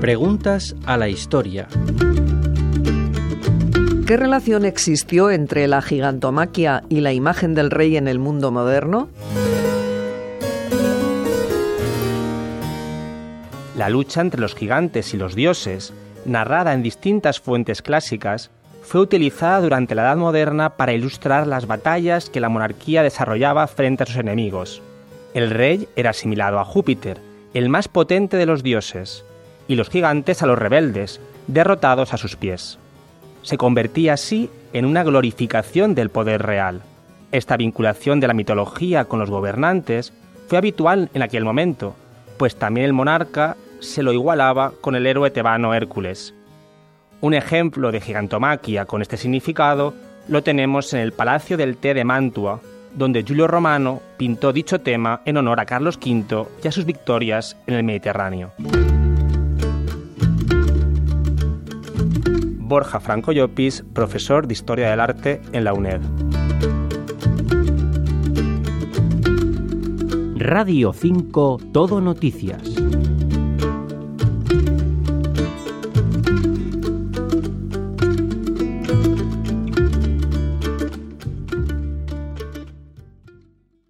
Preguntas a la historia. ¿Qué relación existió entre la gigantomaquia y la imagen del rey en el mundo moderno? La lucha entre los gigantes y los dioses, narrada en distintas fuentes clásicas, fue utilizada durante la Edad Moderna para ilustrar las batallas que la monarquía desarrollaba frente a sus enemigos. El rey era asimilado a Júpiter, el más potente de los dioses, y los gigantes a los rebeldes, derrotados a sus pies. Se convertía así en una glorificación del poder real. Esta vinculación de la mitología con los gobernantes fue habitual en aquel momento, pues también el monarca se lo igualaba con el héroe tebano Hércules. Un ejemplo de gigantomaquia con este significado lo tenemos en el Palacio del Té de Mantua, donde Giulio Romano pintó dicho tema en honor a Carlos V y a sus victorias en el Mediterráneo. Borja Franco Llopis, profesor de Historia del Arte en la UNED. Radio 5 Todo Noticias.